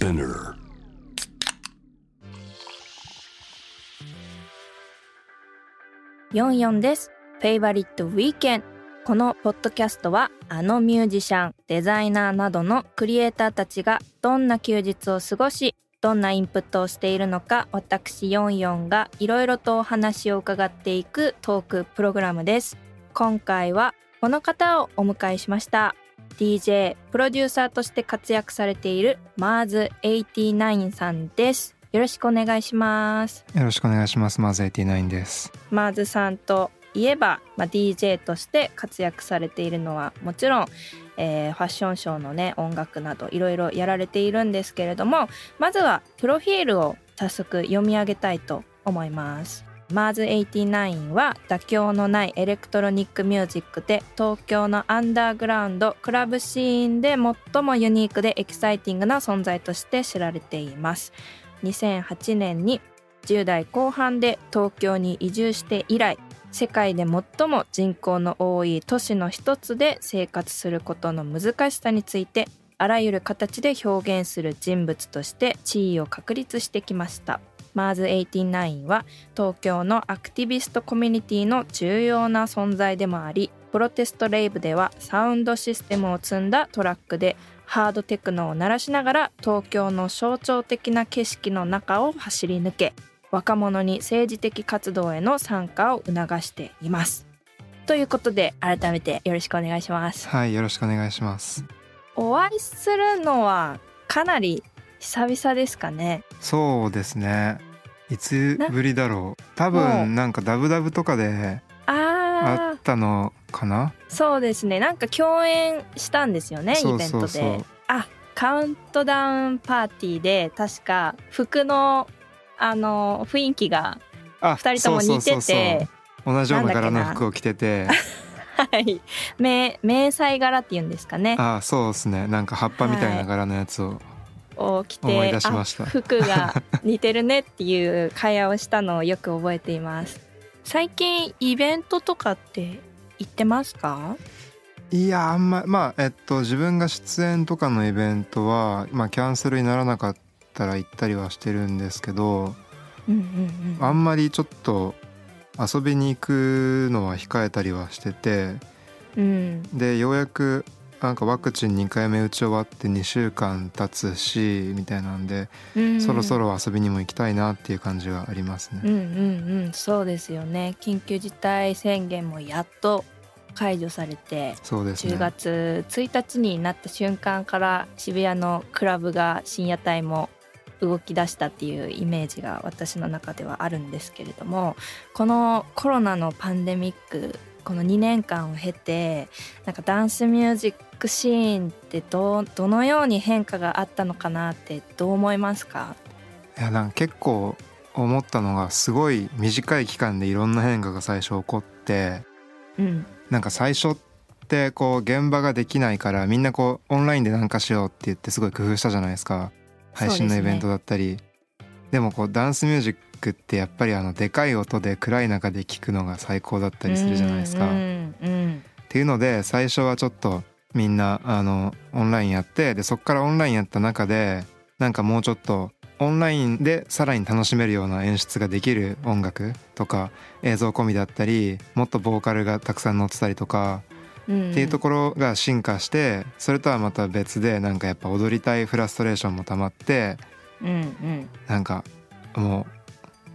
Spinner 44です。フェイバリットウィーケンこのポッドキャストはあのミュージシャン、デザイナーなどのクリエイターたちがどんな休日を過ごし、どんなインプットをしているのか私44がいろいろとお話を伺っていくトークプログラムです。今回はこの方をお迎えしました。DJ、プロデューサーとして活躍されている Mars89さんです。よろしくお願いします。よろしくお願いします。 Mars89です。 Marsさんといえば、まあ、DJ として活躍されているのはもちろん、えーファッションショーのね音楽などいろいろやられているんですけれどもまずはプロフィールを早速読み上げたいと思います。 Mars89は妥協のないエレクトロニックミュージックで東京のアンダーグラウンドクラブシーンで最もユニークでエキサイティングな存在として知られています。2008年に10代後半で東京に移住して以来世界で最も人口の多い都市の一つで生活することの難しさについてあらゆる形で表現する人物として地位を確立してきました。 Mars89は東京のアクティビストコミュニティの重要な存在でもあり Protest Rave ではサウンドシステムを積んだトラックでハードテクノを鳴らしながら東京の象徴的な景色の中を走り抜け若者に政治的活動への参加を促しています。ということで改めてよろしくお願いします。はい、よろしくお願いします。お会いするのはかなり久々ですかね。そうですね。いつぶりだろう。多分なんかダブダブとかであああったのかな。そうですねなんか共演したんですよねイベントであカウントダウンパーティーで確か服のあの雰囲気があ、二人とも似てて同じような柄の服を着てて、はい迷迷彩柄っていうんですかねあ、そうですね。なんか葉っぱみたいな柄のやつを。を着て思い出しました。あ服が似てるねっていう会話をしたのをよく覚えています。最近イベントとかって行ってますか？いやあんままあえっと自分が出演とかのイベントはまあキャンセルにならなかったら行ったりはしてるんですけど、うんうんうんあんまりちょっと遊びに行くのは控えたりはしててうん。でようやくなんかワクチン2回目打ち終わって2週間経つしみたいなんで、うんそろそろ遊びにも行きたいなっていう感じがありますね。うんうんうんそうですよね緊急事態宣言もやっと解除されて10そうですね。月1日になった瞬間から渋谷のクラブが深夜帯も動き出したっていうイメージが私の中ではあるんですけれどもこのコロナのパンデミックこの2年間を経てなんかダンスミュージックシーンってどうどのように変化があったのかなってどう思いますか？いやなんか結構思ったのがすごい短い期間でいろんな変化が最初起こってうん。なんか最初ってこう現場ができないからみんなこうオンラインでなんかしようって言ってすごい工夫したじゃないですか。配信のイベントだったり。で,、もこうダンスミュージックってやっぱりあのでかい音で暗い中で聞くのが最高だったりするじゃないですか。うんっうんていうので最初はちょっとみんなあのオンラインやってでそっからオンラインやった中でなんかもうちょっとオンラインでさらに楽しめるような演出ができる音楽とか映像込みだったりもっとボーカルがたくさん載ってたりとかうん。っていうところが進化してそれとはまた別でなんかやっぱ踊りたいフラストレーションもたまってうんうん。なんかもう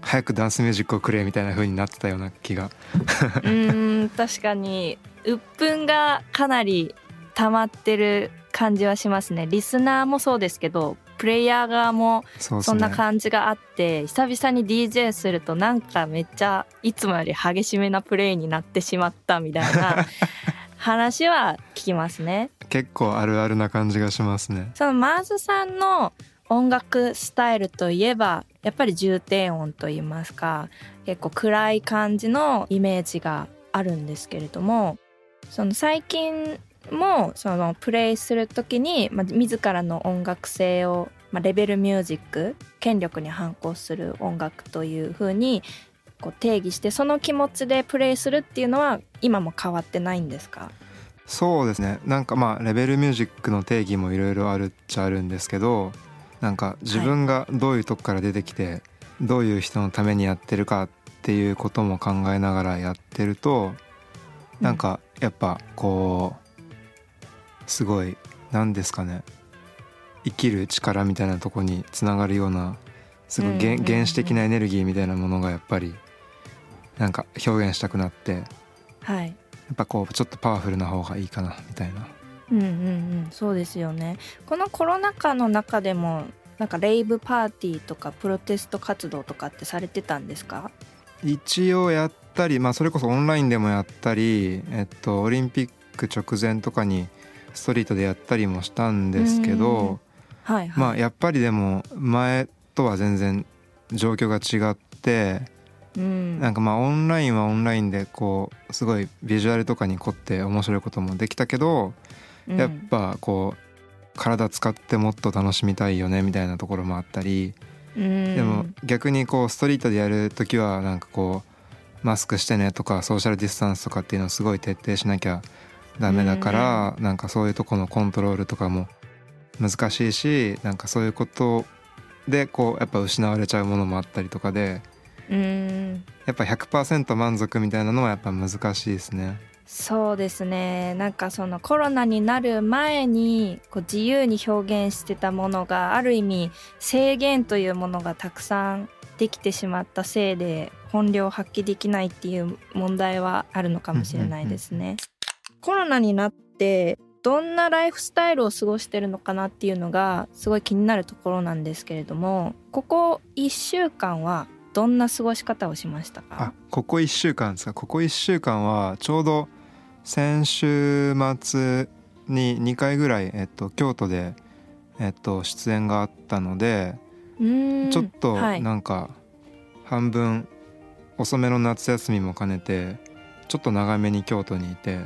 早くダンスミュージックをくれみたいな風になってたような気が。うーん確かに。鬱憤がかなり溜まってる感じはしますね。リスナーもそうですけどプレイヤー側もそんなね感じがあって久々に DJ するとなんかめっちゃいつもより激しめなプレイになってしまったみたいな 話は聞きますね。結構あるあるな感じがしますね。そのマーズさんの音楽スタイルといえばやっぱり重低音といいますか結構暗い感じのイメージがあるんですけれどもその最近もそのプレイする時に、まあ、自らの音楽性を、まあ、レベルミュージック権力に反抗する音楽という風にこう定義してその気持ちでプレイするっていうのは今も変わってないんですか？そうですね。なんかまあレベルミュージックの定義もいろいろあるっちゃあるんですけどなんか自分がどういうとこから出てきてどういう人のためにやってるかっていうことも考えながらやってるとなんかやっぱこうすごい何ですかね。生きる力みたいなとこにつながるようなすごい原原始的なエネルギーみたいなものがやっぱりなんか表現したくなってはい。やっぱこうちょっとパワフルな方がいいかなみたいな。うんうんうん。そうですよね。このコロナ禍の中でもなんかレイブパーティーとかプロテスト活動とかってされてたんですか？一応やったりまあそれこそオンラインでもやったりえっとオリンピック直前とかにストリートでやったりもしたんですけどはいはい、まあやっぱりでも前とは全然状況が違ってうん、なんかまあオンラインはオンラインでこうすごいビジュアルとかに凝って面白いこともできたけどうん。やっぱこう体使ってもっと楽しみたいよねみたいなところもあったりうん。でも逆にこうストリートでやる時はなんかこうマスクしてねとかソーシャルディスタンスとかっていうのをすごい徹底しなきゃダメだからなんかそういうとこのコントロールとかも難しいしなんかそういうことでこうやっぱ失われちゃうものもあったりとかでうんやっぱ100%満足みたいなのはやっぱ難しいですね。そうですねなんかそのコロナになる前にこう自由に表現してたものがある意味制限というものがたくさんできてしまったせいで本領を発揮できないっていう問題はあるのかもしれないですね。コロナになってどんなライフスタイルを過ごしてるのかなっていうのがすごい気になるところなんですけれどもここ1週間はどんな過ごし方をしましたあかここ1週間ですか？ここ1週間はちょうど先週末に2回ぐらい、えっと、京都で、えっと、出演があったのでちょっとはい。なんか半分遅めの夏休みも兼ねてちょっと長めに京都にいて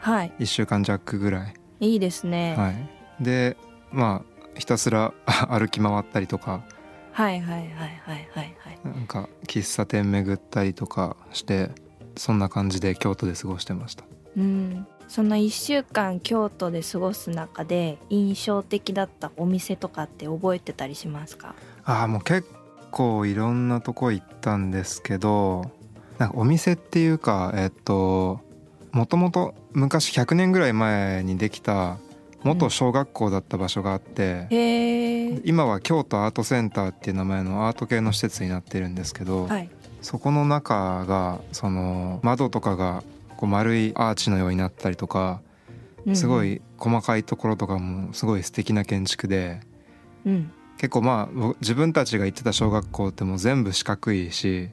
はい1週間弱ぐらい、いいですね。はい、はい、でまあひたすら 歩き回ったりとかはい、はいはいはいはいはい。なんか喫茶店巡ったりとかしてそんな感じで京都で過ごしてました。うん。その1週間京都で過ごす中で印象的だったお店とかって覚えてたりしますか？ああもう結構いろんなとこ行ったんですけどなんかお店っていうかえっともともと昔100年ぐらい前にできた元小学校だった場所があって、へえ。今は京都アートセンターっていう名前のアート系の施設になってるんですけど、はい。そこの中がその窓とかがこう丸いアーチのようになったりとかすごい細かいところとかもすごい素敵な建築でうん。うん。結構まあ僕自分たちが行ってた小学校ってもう全部四角いし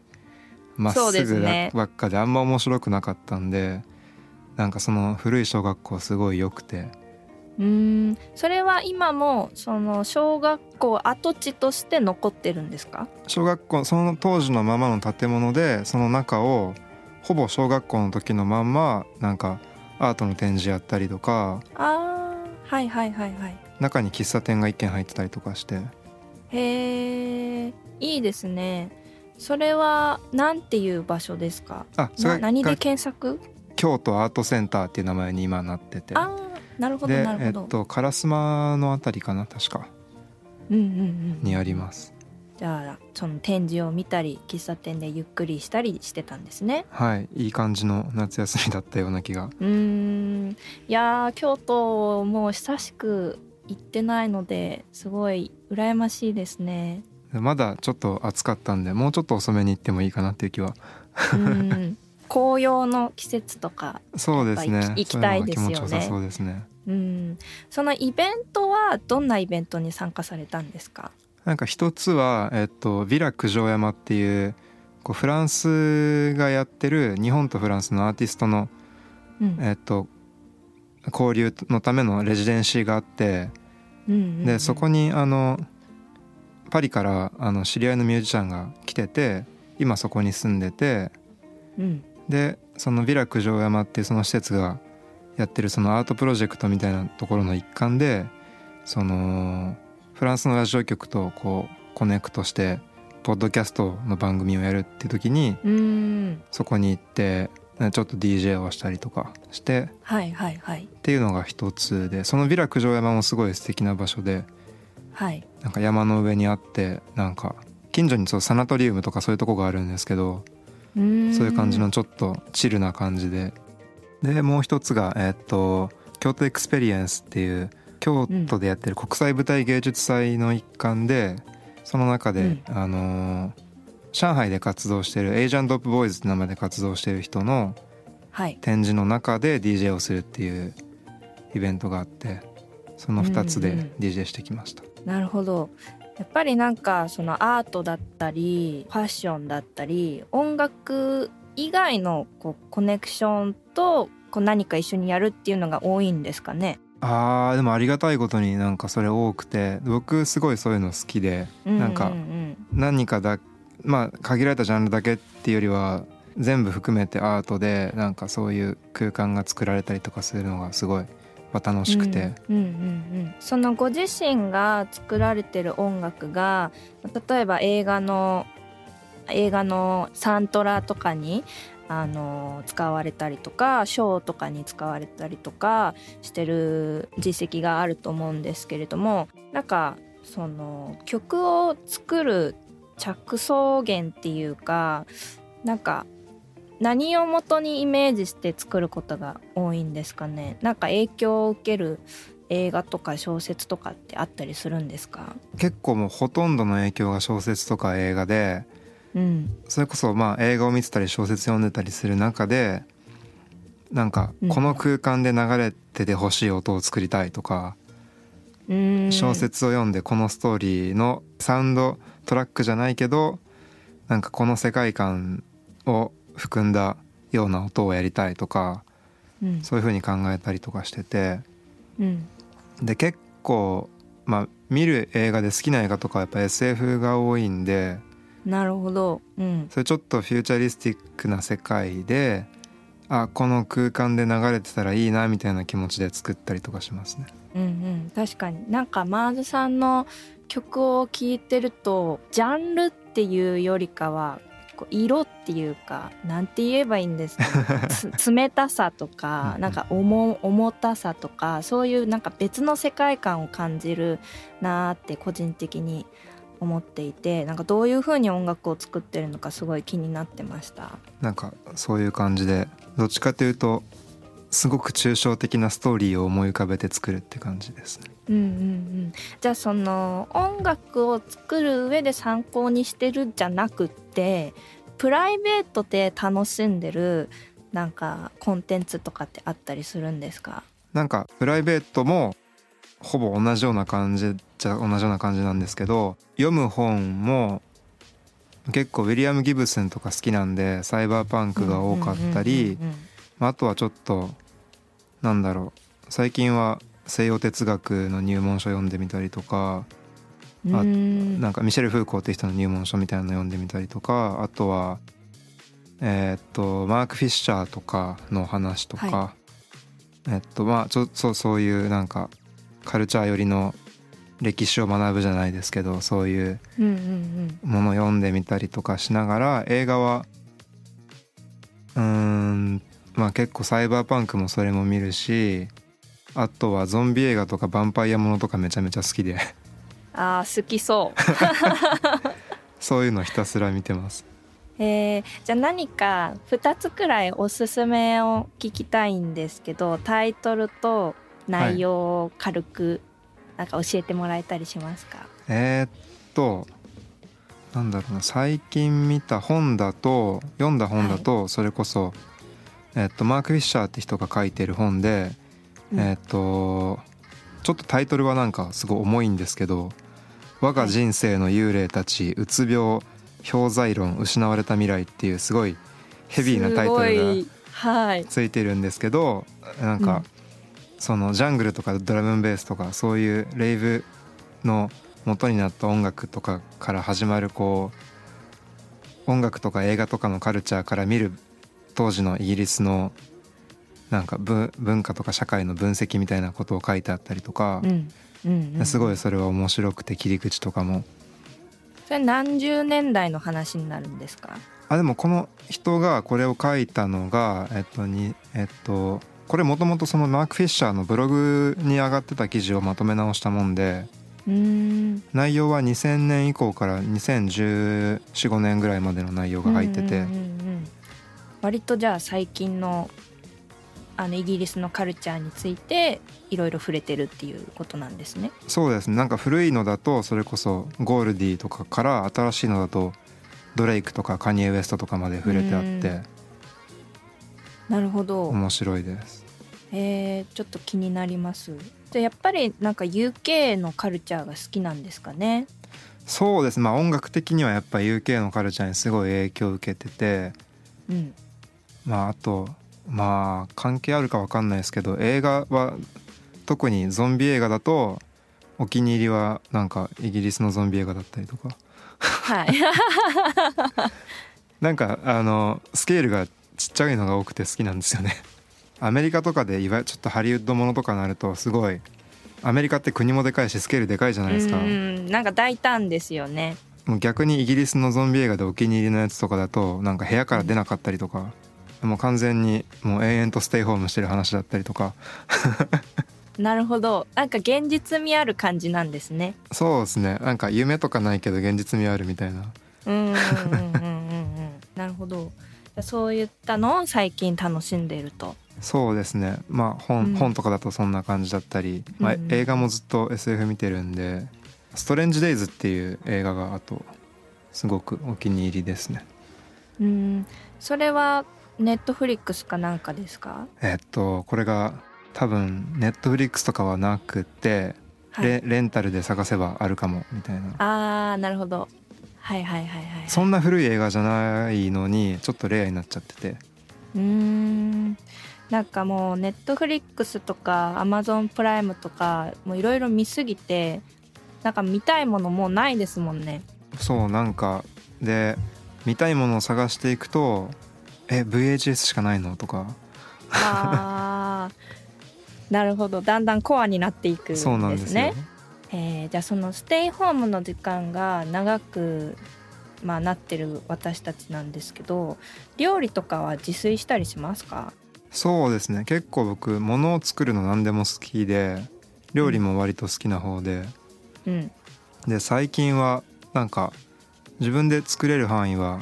まっすすぐねばっかであんま面白くなかったんでなんかその古い小学校すごい良くてうーん。それは今もその小学校跡地として残ってるんですか？小学校その当時のままの建物でその中をほぼ小学校の時のまんまなんかアートの展示やったりとかああ。はいはいはいはい。中に喫茶店が一軒入ってたりとかしてへえ。いいですね。それはなんていう場所ですか？あそれな何でが検索？京都アートセンターっていう名前に今なってて。ああなるほどでなるほど、えっと烏丸のあたりかな確か。うんうんうんにあります。じゃあその展示を見たり喫茶店でゆっくりしたりしてたんですね。はい。いい感じの夏休みだったような気が。うーん。いやー京都もう久しく行ってないのですごい羨ましいですね。でまだちょっと暑かったんでもうちょっと遅めに行ってもいいかなっていう気は。うん紅葉の季節とかそうですね。行きたいですよね。そうですね。うん。そのイベントはどんなイベントに参加されたんですか？なんか一つは、えっと、ヴィラ九条山っていうこうフランスがやってる日本とフランスのアーティストの、うん。えっと、交流のためのレジデンシーがあってうんうんうん。でそこにあのパリからあの知り合いのミュージシャンが来てて今そこに住んでてうんでそのヴィラ九条山っていうその施設がやってるそのアートプロジェクトみたいなところの一環でそのフランスのラジオ局とこうコネクトしてポッドキャストの番組をやるっていう時にうん。そこに行ってちょっと DJ をしたりとかしてはいはいはい。っていうのが一つでそのヴィラ九条山もすごい素敵な場所ではい。なんか山の上にあってなんか近所にそうサナトリウムとかそういうとこがあるんですけどそういう感じのちょっとチルな感じで。でもう一つがえっと Kyoto Experiment っていう京都でやってる国際舞台芸術祭の一環でその中で、うん。あのー上海で活動してる Asian Dope Boys って名前で活動してる人のはい。展示の中で DJ をするっていうイベントがあってその2つでうんうん DJ してきました、なるほどやっぱりなんかそのアートだったりファッションだったり音楽以外のこうコネクションとこう何か一緒にやるっていうのが多いんですかね。あーでもありがたいことになんかそれ多くて僕すごいそういうの好きでなんかううん何かだまあ限られたジャンルだけっていうよりは全部含めてアートでなんかそういう空間が作られたりとかするのがすごいまあ楽しくて、うんうんうんうん。そのご自身が作られてる音楽が例えば映画の映画のサントラとかにあの使われたりとかショーとかに使われたりとかしてる実績があると思うんですけれどもなんかその曲を作る着想源っていうかなんか何を元にイメージして作ることが多いんですかね？なんか影響を受ける映画とか小説とかってあったりするんですか？結構もうほとんどの影響が小説とか映画でうん。それこそまあ映画を見てたり小説読んでたりする中でなんかうん。この空間で流れててほしい音を作りたいとか、うーん。小説を読んでこのストーリーのサウンドトラックじゃないけどなんかこの世界観を含んだような音をやりたいとかうん。そういう風に考えたりとかしてて。うん。で結構まあ見る映画で好きな映画とかはやっぱ SF が多いんでなるほど。うん。それちょっとフューチャリスティックな世界であこの空間で流れてたらいいなみたいな気持ちで作ったりとかしますね。うんうん。確かに。なんかマーズさんの曲を聴いてるとジャンルっていうよりかはこう色っていうかなんて言えばいいんですか、冷たさとかうんなんか重重たさとかそういうなんか別の世界観を感じるなーって個人的に思っていてなんかどういう風に音楽を作ってるのかすごい気になってました。なんかそういう感じでどっちかというとすごく抽象的なストーリーを思い浮かべて作るって感じですね。うんうんうん、じゃあその音楽を作る上で参考にしてるんじゃなくってプライベートで楽しんでるなんかコンテンツとかってあったりするんですか？なんかプライベートもほぼ同じような感じじゃ同じような感じなんですけど読む本も結構ウィリアム・ギブスンとか好きなんでサイバーパンクが多かったりあとはちょっとなんだろう。最近は西洋哲学の入門書読んでみたりとかあなんかミシェル・フーコーって人の入門書みたいなの読んでみたりとかあとはえーっとマーク・フィッシャーとかの話とか、はえっとまあちょそうそういうなんかカルチャー寄りの歴史を学ぶじゃないですけどそういうものを読んでみたりとかしながら映画はうーんまあ結構サイバーパンクもそれも見るしあとはゾンビ映画とかヴァンパイアものとかめちゃめちゃ好きで。あー好きそう。そういうのひたすら見てます。えーじゃあ何か2つくらいおすすめを聞きたいんですけどタイトルと内容を軽くなんか教えてもらえたりしますか、えーっとなんだろうな最近見た本だと読んだ本だとそれこそ、えっとマーク・フィッシャーって人が書いてる本で、うん。えっとちょっとタイトルはなんかすごい重いんですけど「我が人生の幽霊たちうつ病氷材論失われた未来」っていうすごいヘビーなタイトルがついてるんですけどなんか、うん。そのジャングルとかドラムンベースとかそういうレイブの元になった音楽とかから始まるこう音楽とか映画とかのカルチャーから見る当時のイギリスのなんか文文化とか社会の分析みたいなことを書いてあったりとかう、んうんうん、すごいそれは面白くて切り口とかも。それ何十年代の話になるんですか？あでもこの人がこれを書いたのがえっとにえっとこれもともとそのマーク・フィッシャーのブログに上がってた記事をまとめ直したもんで内容は2000年以降から201415年ぐらいまでの内容が入ってて、うんうんうんうん。割とじゃあ最近のあのイギリスのカルチャーについていろいろ触れてるっていうことなんですね。そうですねなんか古いのだとそれこそゴールディとかから新しいのだとドレイクとかカニエ・ウエストとかまで触れてあってなるほど。面白いですえー、ちょっと気になります。じゃあやっぱりなんか UK のカルチャーが好きなんですかね？そうですまあ音楽的にはやっぱ UK のカルチャーにすごい影響を受けててうん。まああとまあ関係あるかわかんないですけど映画は特にゾンビ映画だとお気に入りはなんかイギリスのゾンビ映画だったりとか。はい。なんかあのスケールがちっちゃいのが多くて好きなんですよね。アメリカとかでいわゆるちょっとハリウッドものとかになるとすごいアメリカって国もでかいしスケールでかいじゃないですか。うん。なんか大胆ですよね。もう逆にイギリスのゾンビ映画でお気に入りのやつとかだとなんか部屋から出なかったりとかもう完全にもう永遠とステイホームしてる話だったりとか なるほど。なんか現実味ある感じなんですね。そうですねなんか夢とかないけど現実味あるみたいなうんうんうんうんうんうん。なるほど。そういったのを最近楽しんでいると。そうですねまあ本,、うん本とかだとそんな感じだったり、まあうん映画もずっと SF 見てるんで「ストレンジ・デイズ」っていう映画があとすごくお気に入りですねうん。それはネットフリックスかなんかですか？えっとこれが多分ネットフリックスとかはなくて、はい。レレンタルで探せばあるかもみたいなああなるほど。はいはいはいはい。そんな古い映画じゃないのにちょっとレアになっちゃっててうーんなんかもうネットフリックスとかアマゾンプライムとかもういろいろ見すぎてなんか見たいものもうないですもんね。そうなんかで見たいものを探していくと「え VHS しかないの?」とか。あー。なるほど。だんだんコアになっていくんですね。そうなんですよ。えーじゃあそのステイホームの時間が長く、まあ、なってる私たちなんですけど料理とかは自炊したりしますか？そうですね。結構僕物を作るの何でも好きで料理も割と好きな方で。うん。で最近はなんか自分で作れる範囲は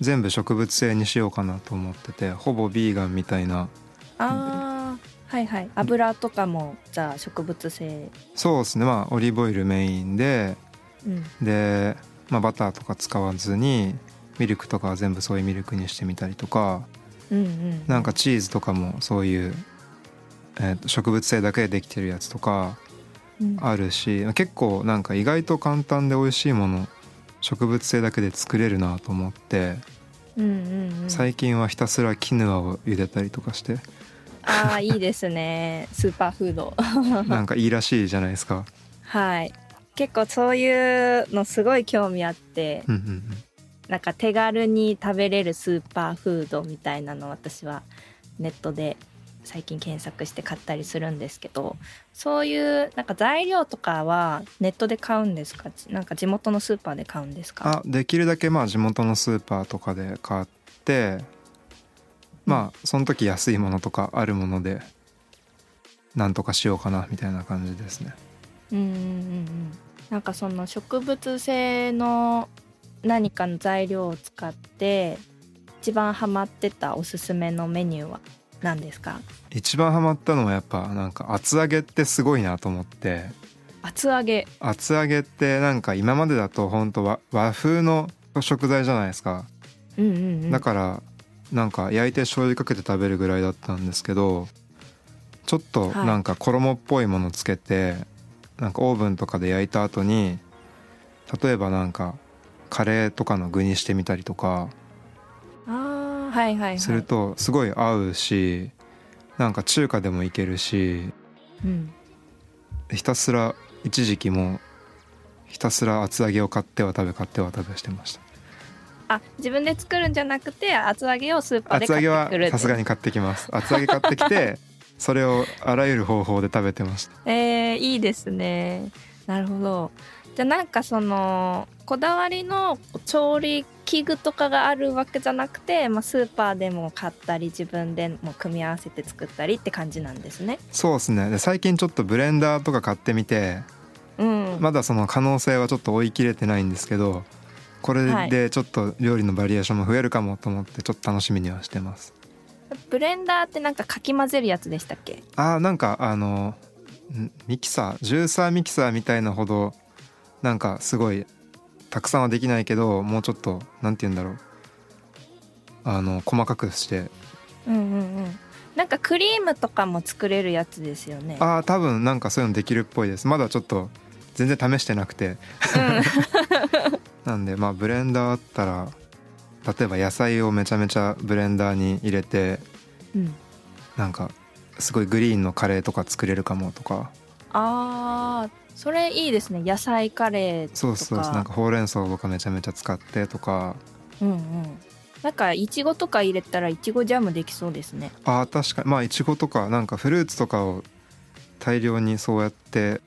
全部植物性にしようかなと思っててほぼビーガンみたいな。あーはいはい。油とかもじゃあ植物性。そうですね。まあオリーブオイルメインでうん。で、まあ、バターとか使わずにミルクとかは全部ソイミルクにしてみたりとかうんうん。なんかチーズとかもそういう、えーと植物性だけでできてるやつとかうん。あるし結構なんか意外と簡単で美味しいもの植物性だけで作れるなと思ってうんうんうん。最近はひたすらキヌアを茹でたりとかして。ああいいですね。スーパーフード。なんかいいらしいじゃないですか。はい。結構そういうのすごい興味あってうんうんうん。なんか手軽に食べれるスーパーフードみたいなの私はネットで最近検索して買ったりするんですけどそういうなんか材料とかはネットで買うんですか？なんか地元のスーパーで買うんですか？あできるだけまあ地元のスーパーとかで買ってまあその時安いものとかあるものでなんとかしようかなみたいな感じですね。うんうんうんうん。なんかその植物性の何かの材料を使って一番ハマってたおすすめのメニューは？何ですか？一番ハマったのはやっぱなんか厚揚げってすごいなと思って。厚揚げ。厚揚げってなんか今までだと本当和和風の食材じゃないですか。うんうんうん。だからなんか焼いて醤油かけて食べるぐらいだったんですけどちょっとはい。なんか衣っぽいものつけて、なんかオーブンとかで焼いた後に例えばなんかカレーとかの具にしてみたりとかはいはいはい。するとすごい合うしなんか中華でもいけるしうん、ひたすら一時期もうひたすら厚揚げを買っては食べ買っては食べしてました。あ自分で作るんじゃなくて厚揚げをスーパーで買厚揚げはさすがに買ってきます。厚揚げ買ってきて それをあらゆる方法で食べてました。えー、いいですね。なるほどじゃあなんかそのこだわりの調理器具とかがあるわけじゃなくて、まあ、スーパーでも買ったり自分でも組み合わせて作ったりって感じなんですね。そうですね。で最近ちょっとブレンダーとか買ってみてうん。うんまだその可能性はちょっと追い切れてないんですけどこれでちょっと料理のバリエーションも増えるかもと思ってちょっと楽しみにはしてます。ブレンダーってなんかかき混ぜるやつでしたっけ？あーなんかあのんミキサージューサーミキサーみたいなほどなんかすごいたくさんはできないけどもうちょっとなんて言うんだろう。あの細かくして。うんうんうん。なんかクリームとかも作れるやつですよね。ああ多分なんかそういうのできるっぽいです。まだちょっと全然試してなくて。なんでまあブレンダーあったら例えば野菜をめちゃめちゃブレンダーに入れてうん、うん、なんかすごいグリーンのカレーとか作れるかもとかあーそれいいですね。野菜カレーとか。そうそうそうなんかほうれん草とかめちゃめちゃ使ってとか。うんうん。なんかいちごとか入れたらいちごジャムできそうですね。あー確かに。まあいちごとかなんかフルーツとかを大量にそうやって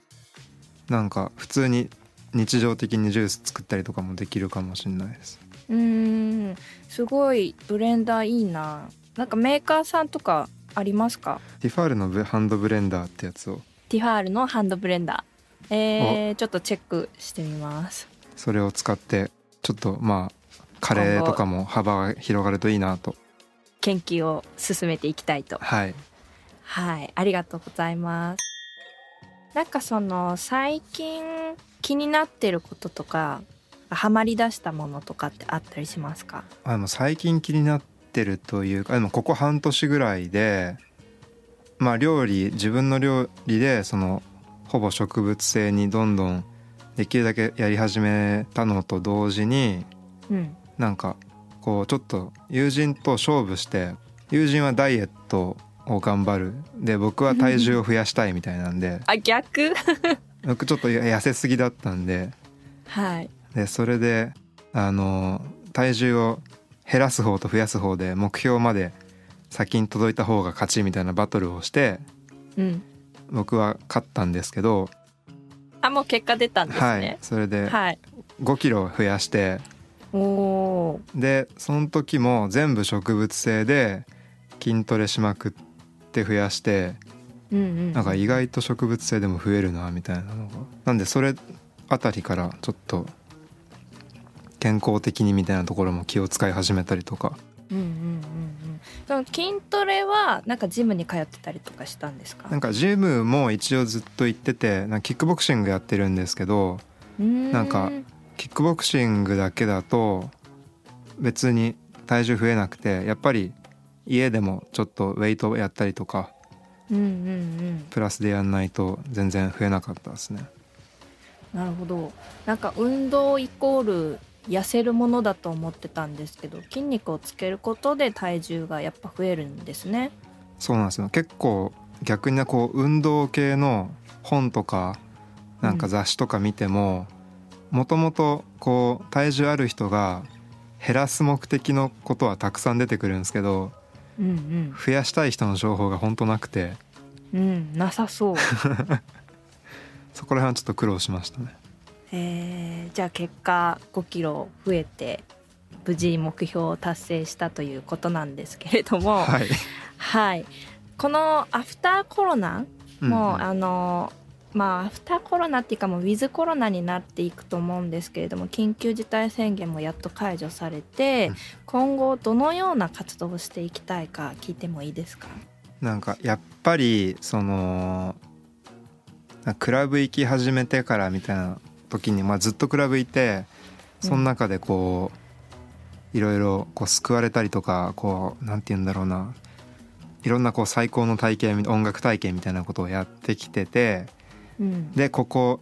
なんか普通に日常的にジュース作ったりとかもできるかもしれないです。うーん。すごいブレンダーいいな。なんかメーカーさんとかありますか？ティファールのハンドブレンダーってやつをティファールのハンドブレンダー。えー、ちょっとチェックしてみます。それを使ってちょっとまあカレーとかも幅が広がるといいなと。研究を進めていきたいと。はい。はい。ありがとうございます。なんかその最近気になってることとかハマり出したものとかってあったりしますか？あの最近気になってるというかでもここ半年ぐらいでまあ料理自分の料理でそのほぼ植物性にどんどんできるだけやり始めたのと同時にうん。なんかこうちょっと友人と勝負して友人はダイエットを頑張る。で僕は体重を増やしたいみたいなんであ逆？僕ちょっと痩せすぎだったんではい。でそれであの体重を減らす方と増やす方で目標まで先に届いた方が勝ちみたいなバトルをしてうん。僕は勝ったんですけど、あもう結果出たんですはい。ねそれではい、5キロ増やしておおでその時も全部植物性で筋トレしまくって増やしてーうんうん。なんか意外と植物性でも増えるなみたいなのが。なんでそれあたりからちょっと健康的にみたいなところも気を使い始めたりとか。うんうんうんうんその筋トレはなんかジムに通ってたりとかしたんですか？なんかジムも一応ずっと行っててなんかキックボクシングやってるんですけどななんかキックボクシングだけだと別に体重増えなくてやっぱり家でもちょっとウェイトやったりとかうんうんうん。プラスでやんないと全然増えなかったですね。なるほど。なんか運動イコール痩せるものだと思ってたんですけど筋肉をつけることで体重がやっぱ増えるんですね。そうなんですよ。結構逆にねこう運動系の本とかなんか雑誌とか見てももともとこう体重ある人が減らす目的のことはたくさん出てくるんですけどうん増やしたい人の情報が本当なくて。うんうんなさそう。そこら辺はちょっと苦労しましたねえーじゃあ結果5キロ増えて無事目標を達成したということなんですけれどもはい。はい。このアフターコロナもう、んあのまあアフターコロナっていうかもうウィズコロナになっていくと思うんですけれども緊急事態宣言もやっと解除されて、うん。今後どのような活動をしていきたいか聞いてもいいですか？なんかやっぱりそのクラブ行き始めてからみたいな時に、まあ、ずっとクラブいてその中でこういろいろこう救われたりとかこうなんて言うんだろうな。いろんなこう最高の体験音楽体験みたいなことをやってきててうん。でここ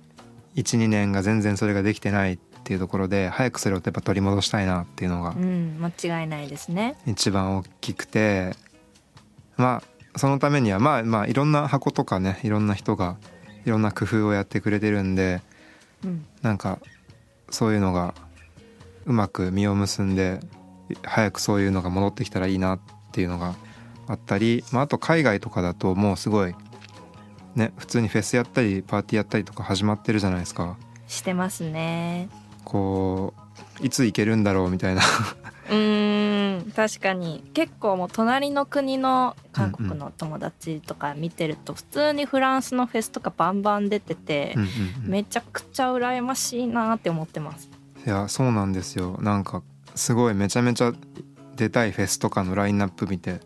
12年が全然それができてないっていうところで早くそれをやっぱ取り戻したいなっていうのがうん間違いないですね。一番大きくてまあそのためにはまあまあいろんな箱とかねいろんな人がいろんな工夫をやってくれてるんでうんなんかそういうのがうまく実を結んで早くそういうのが戻ってきたらいいなっていうのがあったり、まあ、あと海外とかだともうすごいね普通にフェスやったりパーティーやったりとか始まってるじゃないですか。してますね。こういつ行けるんだろうみたいな。うん確かに。結構もう隣の国の韓国の友達とか見てると普通にフランスのフェスとかバンバン出てて、うんうんうん。めちゃくちゃ羨ましいなって思ってます。いやそうなんですよ。なんかすごいめちゃめちゃ出たいフェスとかのラインナップ見て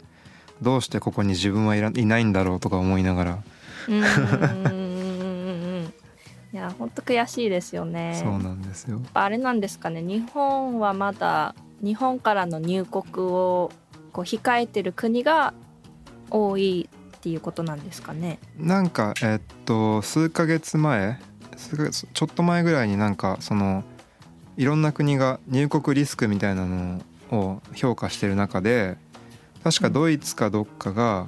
どうしてここに自分はいらいないんだろうとか思いながら、うん本当悔しいですよね。そうなんですよあれなんですかね日本はまだ日本からの入国をこう控えてる国が多いっていうことなんですかね。なんかえっと数ヶ月前ちょっと前ぐらいになんかそのいろんな国が入国リスクみたいなのを評価してる中で確かドイツかどっかが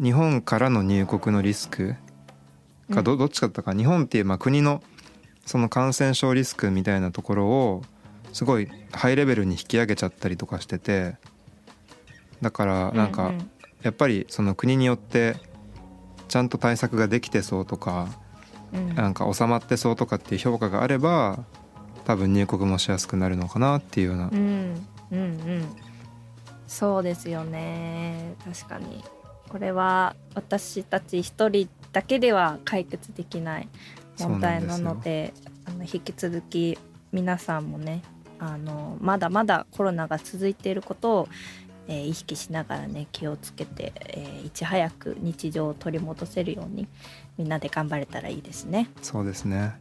日本からの入国のリスクかどどっちかだったか日本っていうまあ国のその感染症リスクみたいなところをすごいハイレベルに引き上げちゃったりとかしててだからなんか、うん。やっぱりその国によってちゃんと対策ができてそうとかうん。なんか収まってそうとかっていう評価があれば多分入国もしやすくなるのかなっていうような。うん。うんうん。そうですよね。確かにこれは私たち一人だけでは解決できない問題なのであの引き続き皆さんもねあのまだまだコロナが続いていることを、えー意識しながらね気をつけて、えーいち早く日常を取り戻せるようにみんなで頑張れたらいいですね。そうですね。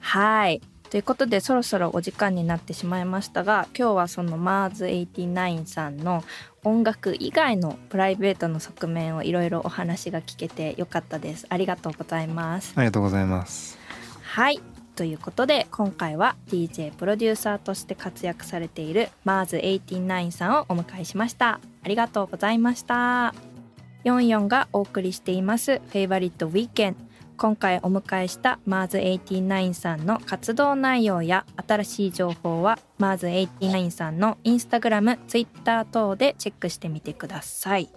はい。ということでそろそろお時間になってしまいましたが今日はその Mars89 さんの音楽以外のプライベートの側面をいろいろお話が聞けてよかったです。ありがとうございます。ありがとうございます。はい。ということで今回は DJ プロデューサーとして活躍されている Mars89 さんをお迎えしました。ありがとうございました。44がお送りしています。フェイバリットウィーケン今回お迎えした Mars89 さんの活動内容や新しい情報は Mars89 さんのインスタグラム、ツイッター等でチェックしてみてください。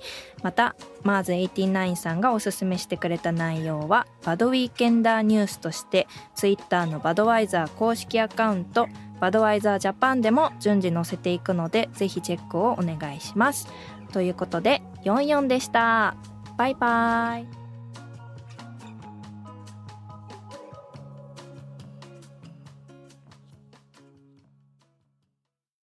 また Mars89 さんがおすすめしてくれた内容はバドウィーケンダーニュースとしてツイッターのバドワイザー公式アカウントバドワイザージャパンでも順次載せていくのでぜひチェックをお願いします。ということで44でした。バイバイ。